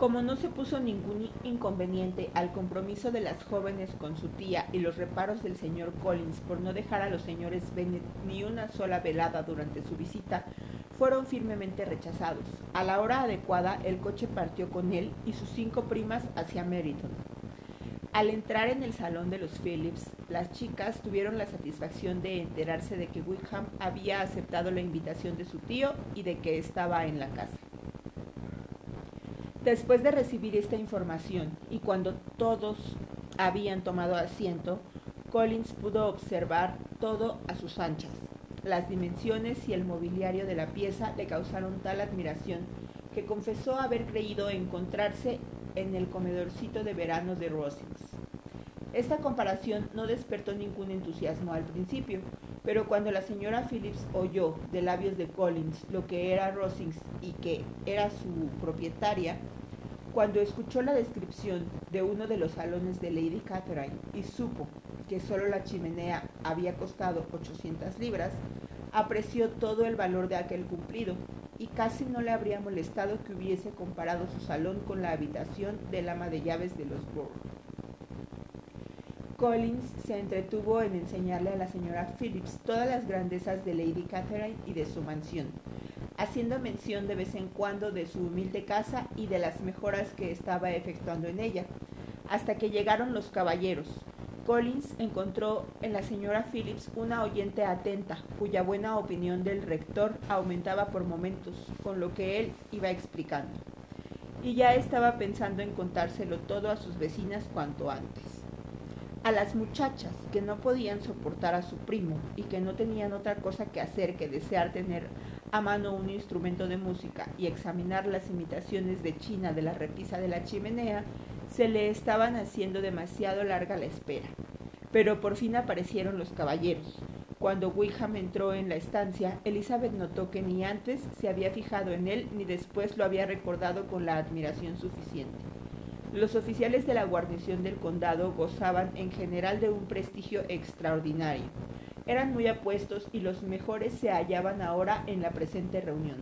Como no se puso ningún inconveniente al compromiso de las jóvenes con su tía y los reparos del señor Collins por no dejar a los señores Bennet ni una sola velada durante su visita, fueron firmemente rechazados. A la hora adecuada, el coche partió con él y sus cinco primas hacia Meriton. Al entrar en el salón de los Phillips, las chicas tuvieron la satisfacción de enterarse de que Wickham había aceptado la invitación de su tío y de que estaba en la casa. Después de recibir esta información y cuando todos habían tomado asiento, Collins pudo observar todo a sus anchas. Las dimensiones y el mobiliario de la pieza le causaron tal admiración que confesó haber creído encontrarse en el comedorcito de verano de Rosings. Esta comparación no despertó ningún entusiasmo al principio, pero cuando la señora Phillips oyó de labios de Collins lo que era Rosings y que era su propietaria, cuando escuchó la descripción de uno de los salones de Lady Catherine y supo que solo la chimenea había costado 800 libras, apreció todo el valor de aquel cumplido y casi no le habría molestado que hubiese comparado su salón con la habitación del ama de llaves de los Bourne. Collins se entretuvo en enseñarle a la señora Phillips todas las grandezas de Lady Catherine y de su mansión, haciendo mención de vez en cuando de su humilde casa y de las mejoras que estaba efectuando en ella, hasta que llegaron los caballeros. Collins encontró en la señora Phillips una oyente atenta, cuya buena opinión del rector aumentaba por momentos con lo que él iba explicando, y ya estaba pensando en contárselo todo a sus vecinas cuanto antes. A las muchachas que no podían soportar a su primo y que no tenían otra cosa que hacer que desear tener a mano un instrumento de música y examinar las imitaciones de China de la repisa de la chimenea, se le estaban haciendo demasiado larga la espera. Pero por fin aparecieron los caballeros. Cuando Wickham entró en la estancia, Elizabeth notó que ni antes se había fijado en él ni después lo había recordado con la admiración suficiente. Los oficiales de la guarnición del condado gozaban en general de un prestigio extraordinario. Eran muy apuestos y los mejores se hallaban ahora en la presente reunión.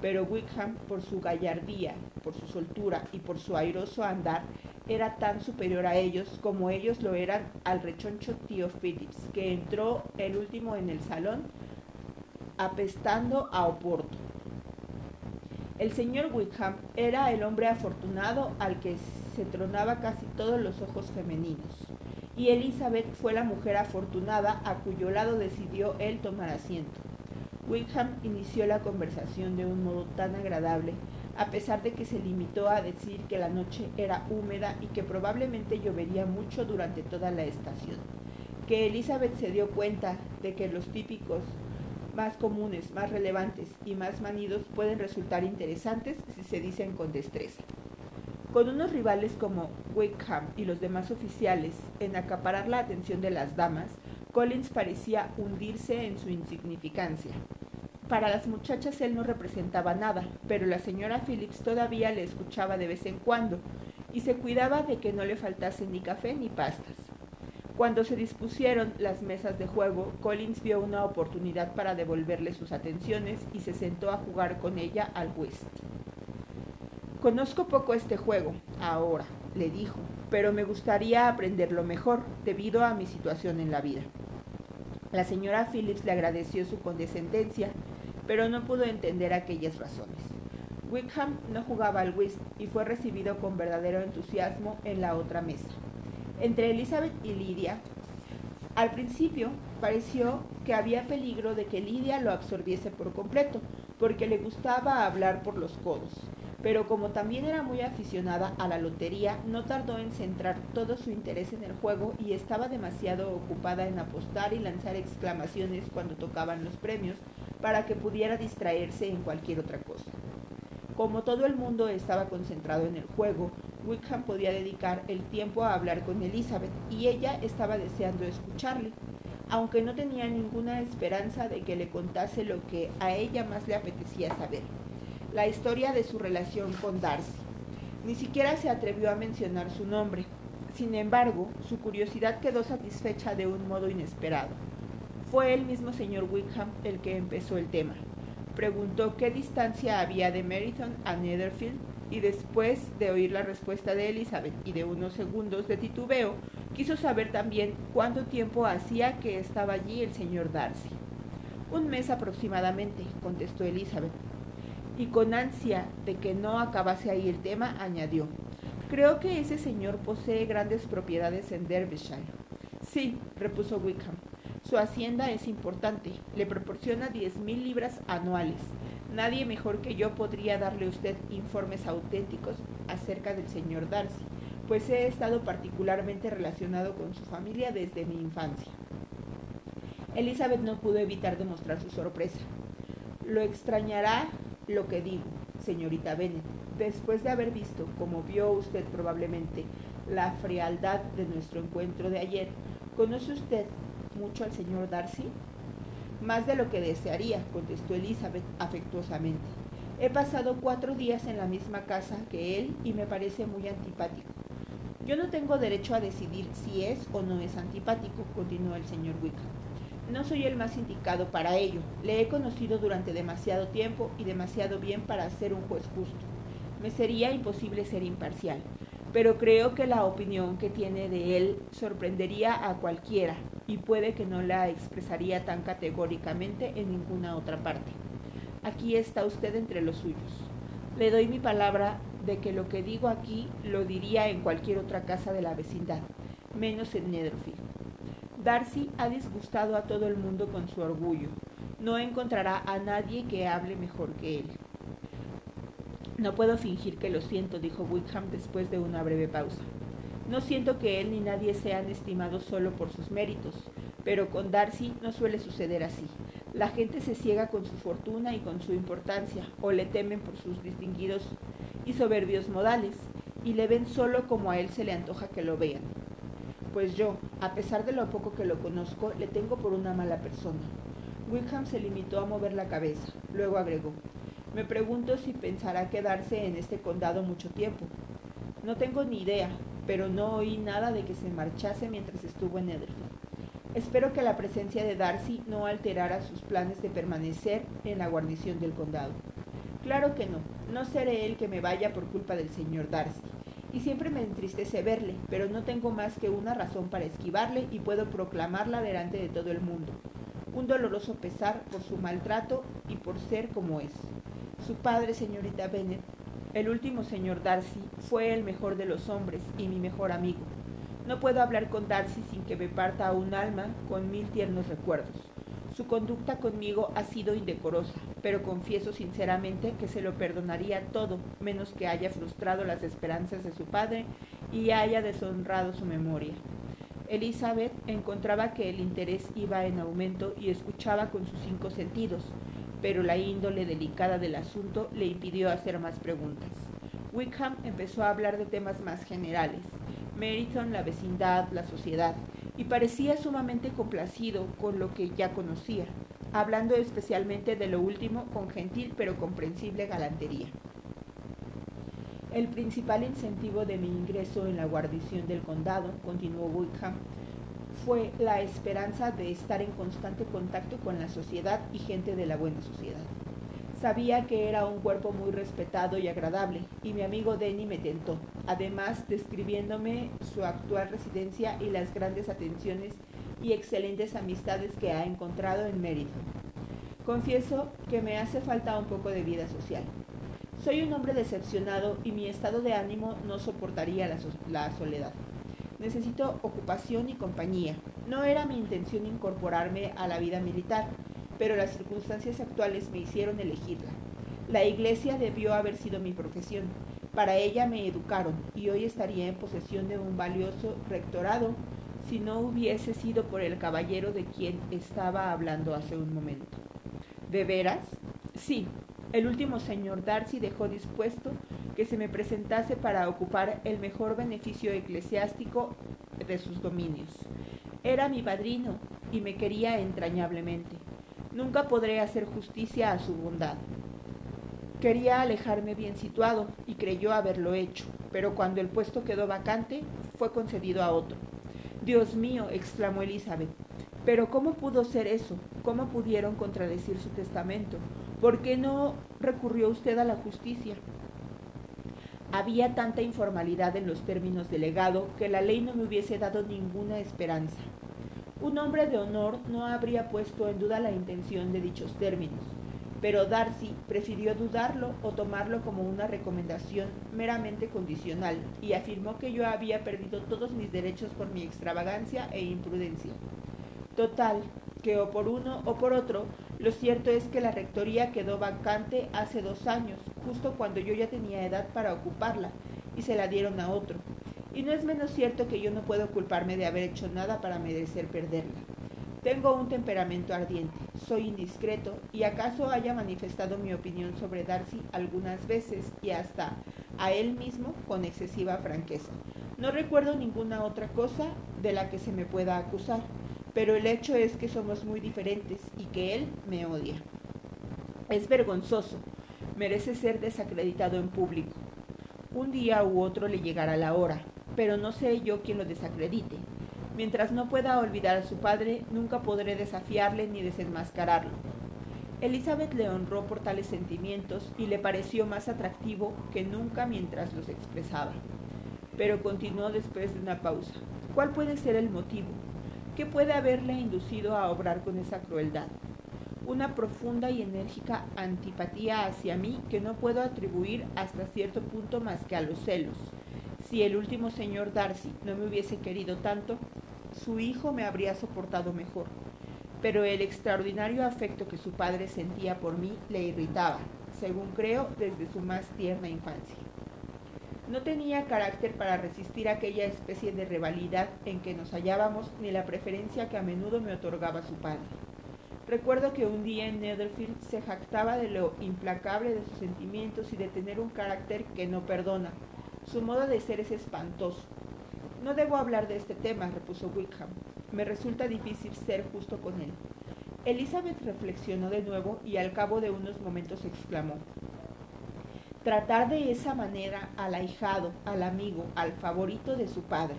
Pero Wickham, por su gallardía, por su soltura y por su airoso andar, era tan superior a ellos como ellos lo eran al rechoncho tío Phillips, que entró el último en el salón apestando a Oporto. El señor Wickham era el hombre afortunado al que se tronaba casi todos los ojos femeninos, y Elizabeth fue la mujer afortunada a cuyo lado decidió él tomar asiento. Wickham inició la conversación de un modo tan agradable, a pesar de que se limitó a decir que la noche era húmeda y que probablemente llovería mucho durante toda la estación, que Elizabeth se dio cuenta de que los típicos más comunes, más relevantes y más manidos pueden resultar interesantes si se dicen con destreza. Con unos rivales como Wickham y los demás oficiales en acaparar la atención de las damas, Collins parecía hundirse en su insignificancia. Para las muchachas él no representaba nada, pero la señora Phillips todavía le escuchaba de vez en cuando y se cuidaba de que no le faltase ni café ni pastas. Cuando se dispusieron las mesas de juego, Collins vio una oportunidad para devolverle sus atenciones y se sentó a jugar con ella al whist. Conozco poco este juego, ahora, le dijo, pero me gustaría aprenderlo mejor debido a mi situación en la vida. La señora Phillips le agradeció su condescendencia, pero no pudo entender aquellas razones. Wickham no jugaba al whist y fue recibido con verdadero entusiasmo en la otra mesa entre Elizabeth y Lidia, al principio pareció que había peligro de que Lidia lo absorbiese por completo, porque le gustaba hablar por los codos. Pero como también era muy aficionada a la lotería, no tardó en centrar todo su interés en el juego y estaba demasiado ocupada en apostar y lanzar exclamaciones cuando tocaban los premios para que pudiera distraerse en cualquier otra cosa. Como todo el mundo estaba concentrado en el juego, Wickham podía dedicar el tiempo a hablar con Elizabeth y ella estaba deseando escucharle, aunque no tenía ninguna esperanza de que le contase lo que a ella más le apetecía saber, la historia de su relación con Darcy. Ni siquiera se atrevió a mencionar su nombre. Sin embargo, su curiosidad quedó satisfecha de un modo inesperado. Fue el mismo señor Wickham el que empezó el tema. Preguntó qué distancia había de Meryton a Netherfield y después de oír la respuesta de Elizabeth y de unos segundos de titubeo, quiso saber también cuánto tiempo hacía que estaba allí el señor Darcy. Un mes aproximadamente, contestó Elizabeth. Y con ansia de que no acabase ahí el tema, añadió, creo que ese señor posee grandes propiedades en Derbyshire. Sí, repuso Wickham, su hacienda es importante, le proporciona diez mil libras anuales. Nadie mejor que yo podría darle a usted informes auténticos acerca del señor Darcy, pues he estado particularmente relacionado con su familia desde mi infancia. Elizabeth no pudo evitar demostrar su sorpresa. Lo extrañará lo que digo, señorita Bennet, después de haber visto, como vio usted probablemente, la frialdad de nuestro encuentro de ayer. ¿Conoce usted mucho al señor Darcy? Más de lo que desearía, contestó Elizabeth afectuosamente. He pasado cuatro días en la misma casa que él y me parece muy antipático. Yo no tengo derecho a decidir si es o no es antipático, continuó el señor Wickham. No soy el más indicado para ello. Le he conocido durante demasiado tiempo y demasiado bien para ser un juez justo. Me sería imposible ser imparcial, pero creo que la opinión que tiene de él sorprendería a cualquiera y puede que no la expresaría tan categóricamente en ninguna otra parte. Aquí está usted entre los suyos. Le doy mi palabra de que lo que digo aquí lo diría en cualquier otra casa de la vecindad, menos en Netherfield. Darcy ha disgustado a todo el mundo con su orgullo. No encontrará a nadie que hable mejor que él. No puedo fingir que lo siento, dijo Wickham después de una breve pausa. No siento que él ni nadie sean estimados solo por sus méritos, pero con Darcy no suele suceder así. La gente se ciega con su fortuna y con su importancia, o le temen por sus distinguidos y soberbios modales, y le ven solo como a él se le antoja que lo vean pues yo, a pesar de lo poco que lo conozco, le tengo por una mala persona. Wickham se limitó a mover la cabeza. Luego agregó, me pregunto si pensará quedarse en este condado mucho tiempo. No tengo ni idea, pero no oí nada de que se marchase mientras estuvo en Netherfield. Espero que la presencia de Darcy no alterara sus planes de permanecer en la guarnición del condado. Claro que no, no seré el que me vaya por culpa del señor Darcy y siempre me entristece verle, pero no tengo más que una razón para esquivarle y puedo proclamarla delante de todo el mundo. Un doloroso pesar por su maltrato y por ser como es. Su padre, señorita Bennet, el último señor Darcy, fue el mejor de los hombres y mi mejor amigo. No puedo hablar con Darcy sin que me parta un alma con mil tiernos recuerdos. Su conducta conmigo ha sido indecorosa, pero confieso sinceramente que se lo perdonaría todo, menos que haya frustrado las esperanzas de su padre y haya deshonrado su memoria. Elizabeth encontraba que el interés iba en aumento y escuchaba con sus cinco sentidos, pero la índole delicada del asunto le impidió hacer más preguntas. Wickham empezó a hablar de temas más generales, Meriton, la vecindad, la sociedad, y parecía sumamente complacido con lo que ya conocía, hablando especialmente de lo último con gentil pero comprensible galantería. El principal incentivo de mi ingreso en la guarnición del condado, continuó Wickham, fue la esperanza de estar en constante contacto con la sociedad y gente de la buena sociedad. Sabía que era un cuerpo muy respetado y agradable, y mi amigo Denny me tentó, además describiéndome su actual residencia y las grandes atenciones y excelentes amistades que ha encontrado en Mérida. Confieso que me hace falta un poco de vida social. Soy un hombre decepcionado y mi estado de ánimo no soportaría la, la soledad. Necesito ocupación y compañía. No era mi intención incorporarme a la vida militar, pero las circunstancias actuales me hicieron elegirla. La iglesia debió haber sido mi profesión. Para ella me educaron y hoy estaría en posesión de un valioso rectorado si no hubiese sido por el caballero de quien estaba hablando hace un momento. ¿De veras? Sí, el último señor Darcy dejó dispuesto que se me presentase para ocupar el mejor beneficio eclesiástico de sus dominios. Era mi padrino y me quería entrañablemente. Nunca podré hacer justicia a su bondad. Quería alejarme bien situado y creyó haberlo hecho, pero cuando el puesto quedó vacante, fue concedido a otro. Dios mío, exclamó Elizabeth, pero ¿cómo pudo ser eso? ¿Cómo pudieron contradecir su testamento? ¿Por qué no recurrió usted a la justicia? Había tanta informalidad en los términos del legado que la ley no me hubiese dado ninguna esperanza. Un hombre de honor no habría puesto en duda la intención de dichos términos, pero Darcy prefirió dudarlo o tomarlo como una recomendación meramente condicional y afirmó que yo había perdido todos mis derechos por mi extravagancia e imprudencia. Total, que o por uno o por otro, lo cierto es que la rectoría quedó vacante hace dos años, justo cuando yo ya tenía edad para ocuparla, y se la dieron a otro. Y no es menos cierto que yo no puedo culparme de haber hecho nada para merecer perderla. Tengo un temperamento ardiente, soy indiscreto y acaso haya manifestado mi opinión sobre Darcy algunas veces y hasta a él mismo con excesiva franqueza. No recuerdo ninguna otra cosa de la que se me pueda acusar, pero el hecho es que somos muy diferentes y que él me odia. Es vergonzoso, merece ser desacreditado en público. Un día u otro le llegará la hora, pero no sé yo quién lo desacredite. Mientras no pueda olvidar a su padre, nunca podré desafiarle ni desenmascararlo. Elizabeth le honró por tales sentimientos y le pareció más atractivo que nunca mientras los expresaba. Pero continuó después de una pausa. ¿Cuál puede ser el motivo? ¿Qué puede haberle inducido a obrar con esa crueldad? Una profunda y enérgica antipatía hacia mí que no puedo atribuir hasta cierto punto más que a los celos. Si el último señor Darcy no me hubiese querido tanto, su hijo me habría soportado mejor, pero el extraordinario afecto que su padre sentía por mí le irritaba, según creo, desde su más tierna infancia. No tenía carácter para resistir aquella especie de rivalidad en que nos hallábamos ni la preferencia que a menudo me otorgaba su padre. Recuerdo que un día en Netherfield se jactaba de lo implacable de sus sentimientos y de tener un carácter que no perdona. Su modo de ser es espantoso. No debo hablar de este tema, repuso Wickham. Me resulta difícil ser justo con él. Elizabeth reflexionó de nuevo y al cabo de unos momentos exclamó Tratar de esa manera al ahijado, al amigo, al favorito de su padre.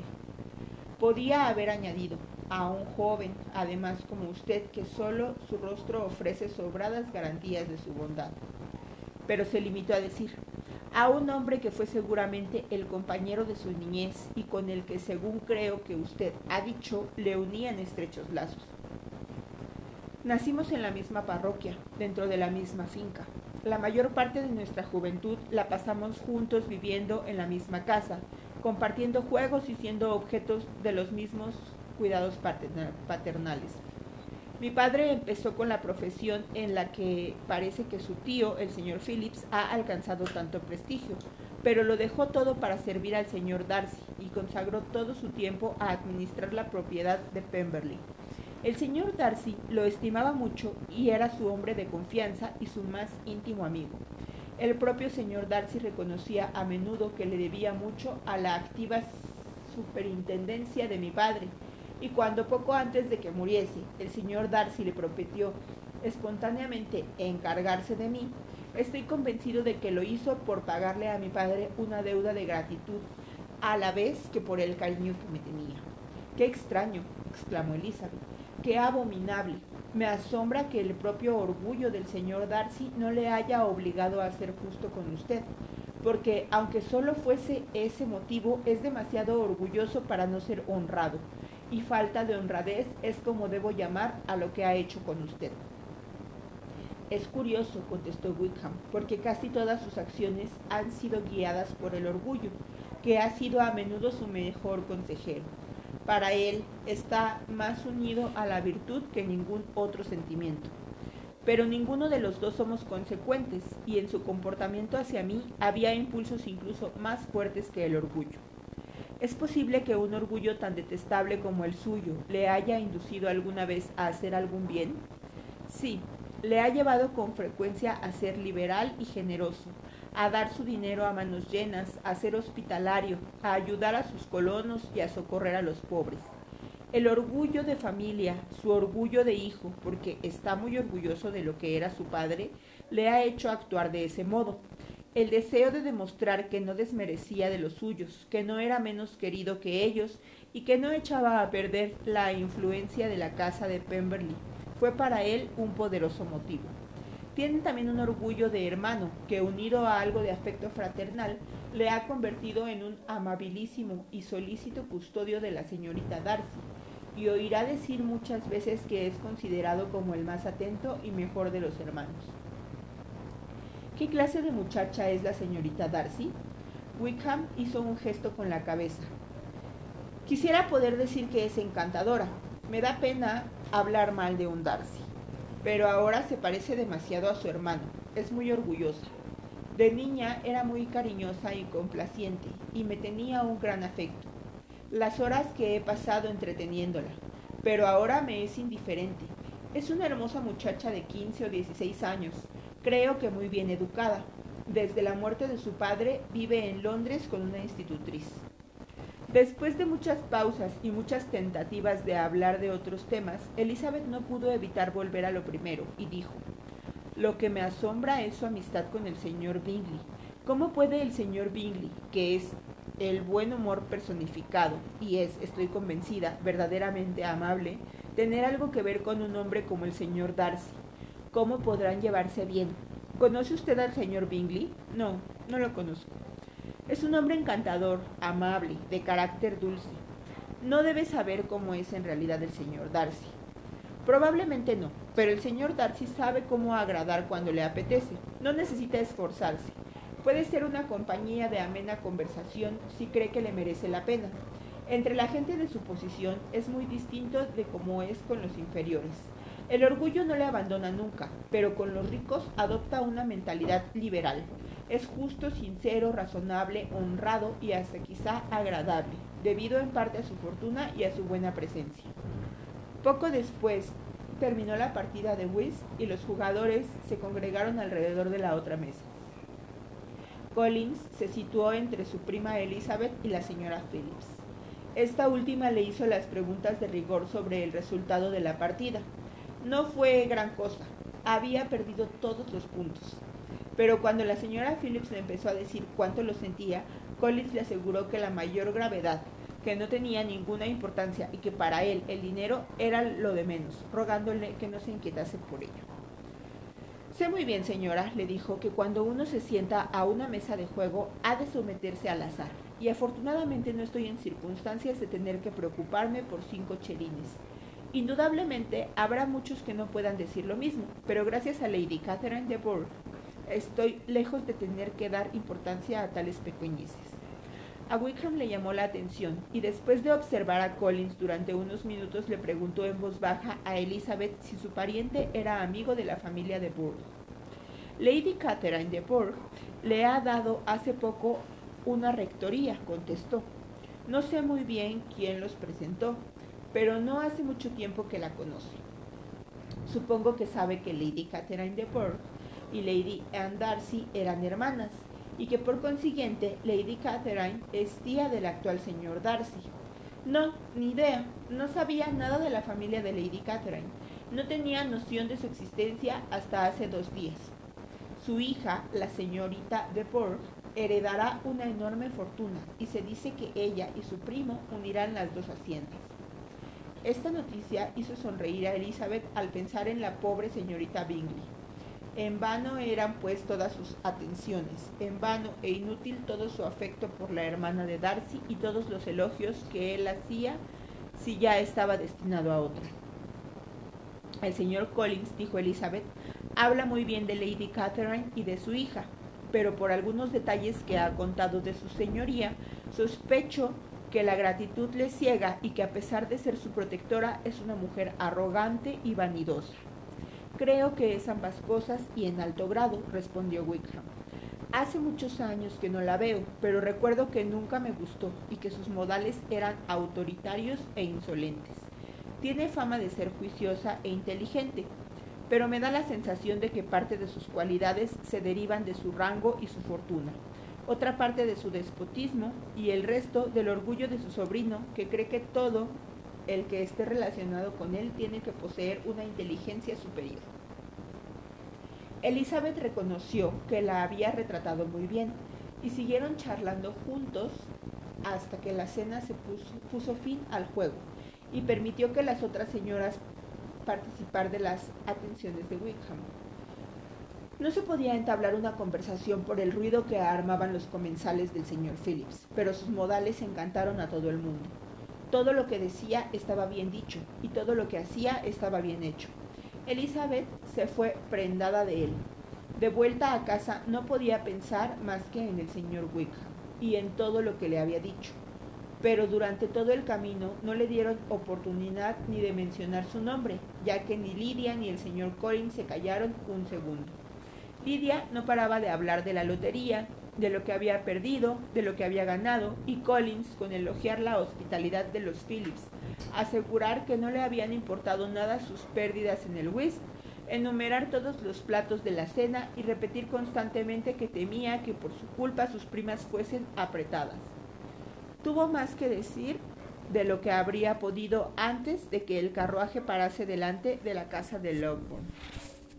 Podía haber añadido a un joven, además como usted, que solo su rostro ofrece sobradas garantías de su bondad. Pero se limitó a decir, a un hombre que fue seguramente el compañero de su niñez y con el que, según creo que usted ha dicho, le unían estrechos lazos. Nacimos en la misma parroquia, dentro de la misma finca. La mayor parte de nuestra juventud la pasamos juntos viviendo en la misma casa, compartiendo juegos y siendo objetos de los mismos cuidados paternales. Mi padre empezó con la profesión en la que parece que su tío, el señor Phillips, ha alcanzado tanto prestigio, pero lo dejó todo para servir al señor Darcy y consagró todo su tiempo a administrar la propiedad de Pemberley. El señor Darcy lo estimaba mucho y era su hombre de confianza y su más íntimo amigo. El propio señor Darcy reconocía a menudo que le debía mucho a la activa superintendencia de mi padre, y cuando poco antes de que muriese el señor Darcy le prometió espontáneamente encargarse de mí, estoy convencido de que lo hizo por pagarle a mi padre una deuda de gratitud, a la vez que por el cariño que me tenía. ¡Qué extraño! exclamó Elizabeth. ¡Qué abominable! Me asombra que el propio orgullo del señor Darcy no le haya obligado a ser justo con usted, porque aunque solo fuese ese motivo, es demasiado orgulloso para no ser honrado y falta de honradez es como debo llamar a lo que ha hecho con usted. Es curioso, contestó Wickham, porque casi todas sus acciones han sido guiadas por el orgullo, que ha sido a menudo su mejor consejero. Para él está más unido a la virtud que ningún otro sentimiento. Pero ninguno de los dos somos consecuentes, y en su comportamiento hacia mí había impulsos incluso más fuertes que el orgullo. ¿Es posible que un orgullo tan detestable como el suyo le haya inducido alguna vez a hacer algún bien? Sí, le ha llevado con frecuencia a ser liberal y generoso, a dar su dinero a manos llenas, a ser hospitalario, a ayudar a sus colonos y a socorrer a los pobres. El orgullo de familia, su orgullo de hijo, porque está muy orgulloso de lo que era su padre, le ha hecho actuar de ese modo el deseo de demostrar que no desmerecía de los suyos, que no era menos querido que ellos y que no echaba a perder la influencia de la casa de Pemberley, fue para él un poderoso motivo. Tienen también un orgullo de hermano, que unido a algo de afecto fraternal, le ha convertido en un amabilísimo y solícito custodio de la señorita Darcy, y oirá decir muchas veces que es considerado como el más atento y mejor de los hermanos. ¿Qué clase de muchacha es la señorita Darcy? Wickham hizo un gesto con la cabeza. Quisiera poder decir que es encantadora. Me da pena hablar mal de un Darcy. Pero ahora se parece demasiado a su hermano. Es muy orgullosa. De niña era muy cariñosa y complaciente y me tenía un gran afecto las horas que he pasado entreteniéndola, pero ahora me es indiferente. Es una hermosa muchacha de 15 o 16 años, creo que muy bien educada. Desde la muerte de su padre vive en Londres con una institutriz. Después de muchas pausas y muchas tentativas de hablar de otros temas, Elizabeth no pudo evitar volver a lo primero y dijo, Lo que me asombra es su amistad con el señor Bingley. ¿Cómo puede el señor Bingley, que es el buen humor personificado y es, estoy convencida, verdaderamente amable, tener algo que ver con un hombre como el señor Darcy. ¿Cómo podrán llevarse bien? ¿Conoce usted al señor Bingley? No, no lo conozco. Es un hombre encantador, amable, de carácter dulce. No debe saber cómo es en realidad el señor Darcy. Probablemente no, pero el señor Darcy sabe cómo agradar cuando le apetece. No necesita esforzarse. Puede ser una compañía de amena conversación si cree que le merece la pena. Entre la gente de su posición es muy distinto de cómo es con los inferiores. El orgullo no le abandona nunca, pero con los ricos adopta una mentalidad liberal. Es justo, sincero, razonable, honrado y hasta quizá agradable, debido en parte a su fortuna y a su buena presencia. Poco después terminó la partida de whist y los jugadores se congregaron alrededor de la otra mesa. Collins se situó entre su prima Elizabeth y la señora Phillips. Esta última le hizo las preguntas de rigor sobre el resultado de la partida. No fue gran cosa, había perdido todos los puntos. Pero cuando la señora Phillips le empezó a decir cuánto lo sentía, Collins le aseguró que la mayor gravedad, que no tenía ninguna importancia y que para él el dinero era lo de menos, rogándole que no se inquietase por ello. Sé muy bien, señora, le dijo, que cuando uno se sienta a una mesa de juego ha de someterse al azar, y afortunadamente no estoy en circunstancias de tener que preocuparme por cinco chelines. Indudablemente habrá muchos que no puedan decir lo mismo, pero gracias a Lady Catherine de Bourgh estoy lejos de tener que dar importancia a tales pequeñeces. A Wickham le llamó la atención y después de observar a Collins durante unos minutos le preguntó en voz baja a Elizabeth si su pariente era amigo de la familia de Bourgh. Lady Catherine de Bourgh le ha dado hace poco una rectoría, contestó. No sé muy bien quién los presentó, pero no hace mucho tiempo que la conoce. Supongo que sabe que Lady Catherine de Bourgh y Lady Anne Darcy eran hermanas y que por consiguiente Lady Catherine es tía del actual señor Darcy. No, ni idea, no sabía nada de la familia de Lady Catherine, no tenía noción de su existencia hasta hace dos días. Su hija, la señorita de Bourgh, heredará una enorme fortuna y se dice que ella y su primo unirán las dos haciendas. Esta noticia hizo sonreír a Elizabeth al pensar en la pobre señorita Bingley. En vano eran pues todas sus atenciones, en vano e inútil todo su afecto por la hermana de Darcy y todos los elogios que él hacía si ya estaba destinado a otra. El señor Collins, dijo Elizabeth, habla muy bien de Lady Catherine y de su hija, pero por algunos detalles que ha contado de su señoría, sospecho que la gratitud le ciega y que a pesar de ser su protectora es una mujer arrogante y vanidosa. Creo que es ambas cosas y en alto grado, respondió Wickham. Hace muchos años que no la veo, pero recuerdo que nunca me gustó y que sus modales eran autoritarios e insolentes. Tiene fama de ser juiciosa e inteligente, pero me da la sensación de que parte de sus cualidades se derivan de su rango y su fortuna, otra parte de su despotismo y el resto del orgullo de su sobrino, que cree que todo el que esté relacionado con él tiene que poseer una inteligencia superior. Elizabeth reconoció que la había retratado muy bien y siguieron charlando juntos hasta que la cena se puso, fin al juego y permitió que las otras señoras participar de las atenciones de Wickham. No se podía entablar una conversación por el ruido que armaban los comensales del señor Phillips, pero sus modales encantaron a todo el mundo. Todo lo que decía estaba bien dicho y todo lo que hacía estaba bien hecho. Elizabeth se fue prendada de él. De vuelta a casa no podía pensar más que en el señor Wickham y en todo lo que le había dicho. Pero durante todo el camino no le dieron oportunidad ni de mencionar su nombre, ya que ni Lidia ni el señor Collins se callaron un segundo. Lidia no paraba de hablar de la lotería, de lo que había perdido, de lo que había ganado, y Collins con elogiar la hospitalidad de los Phillips, asegurar que no le habían importado nada sus pérdidas en el whist, enumerar todos los platos de la cena y repetir constantemente que temía que por su culpa sus primas fuesen apretadas. Tuvo más que decir de lo que habría podido antes de que el carruaje parase delante de la casa de Lockbourne.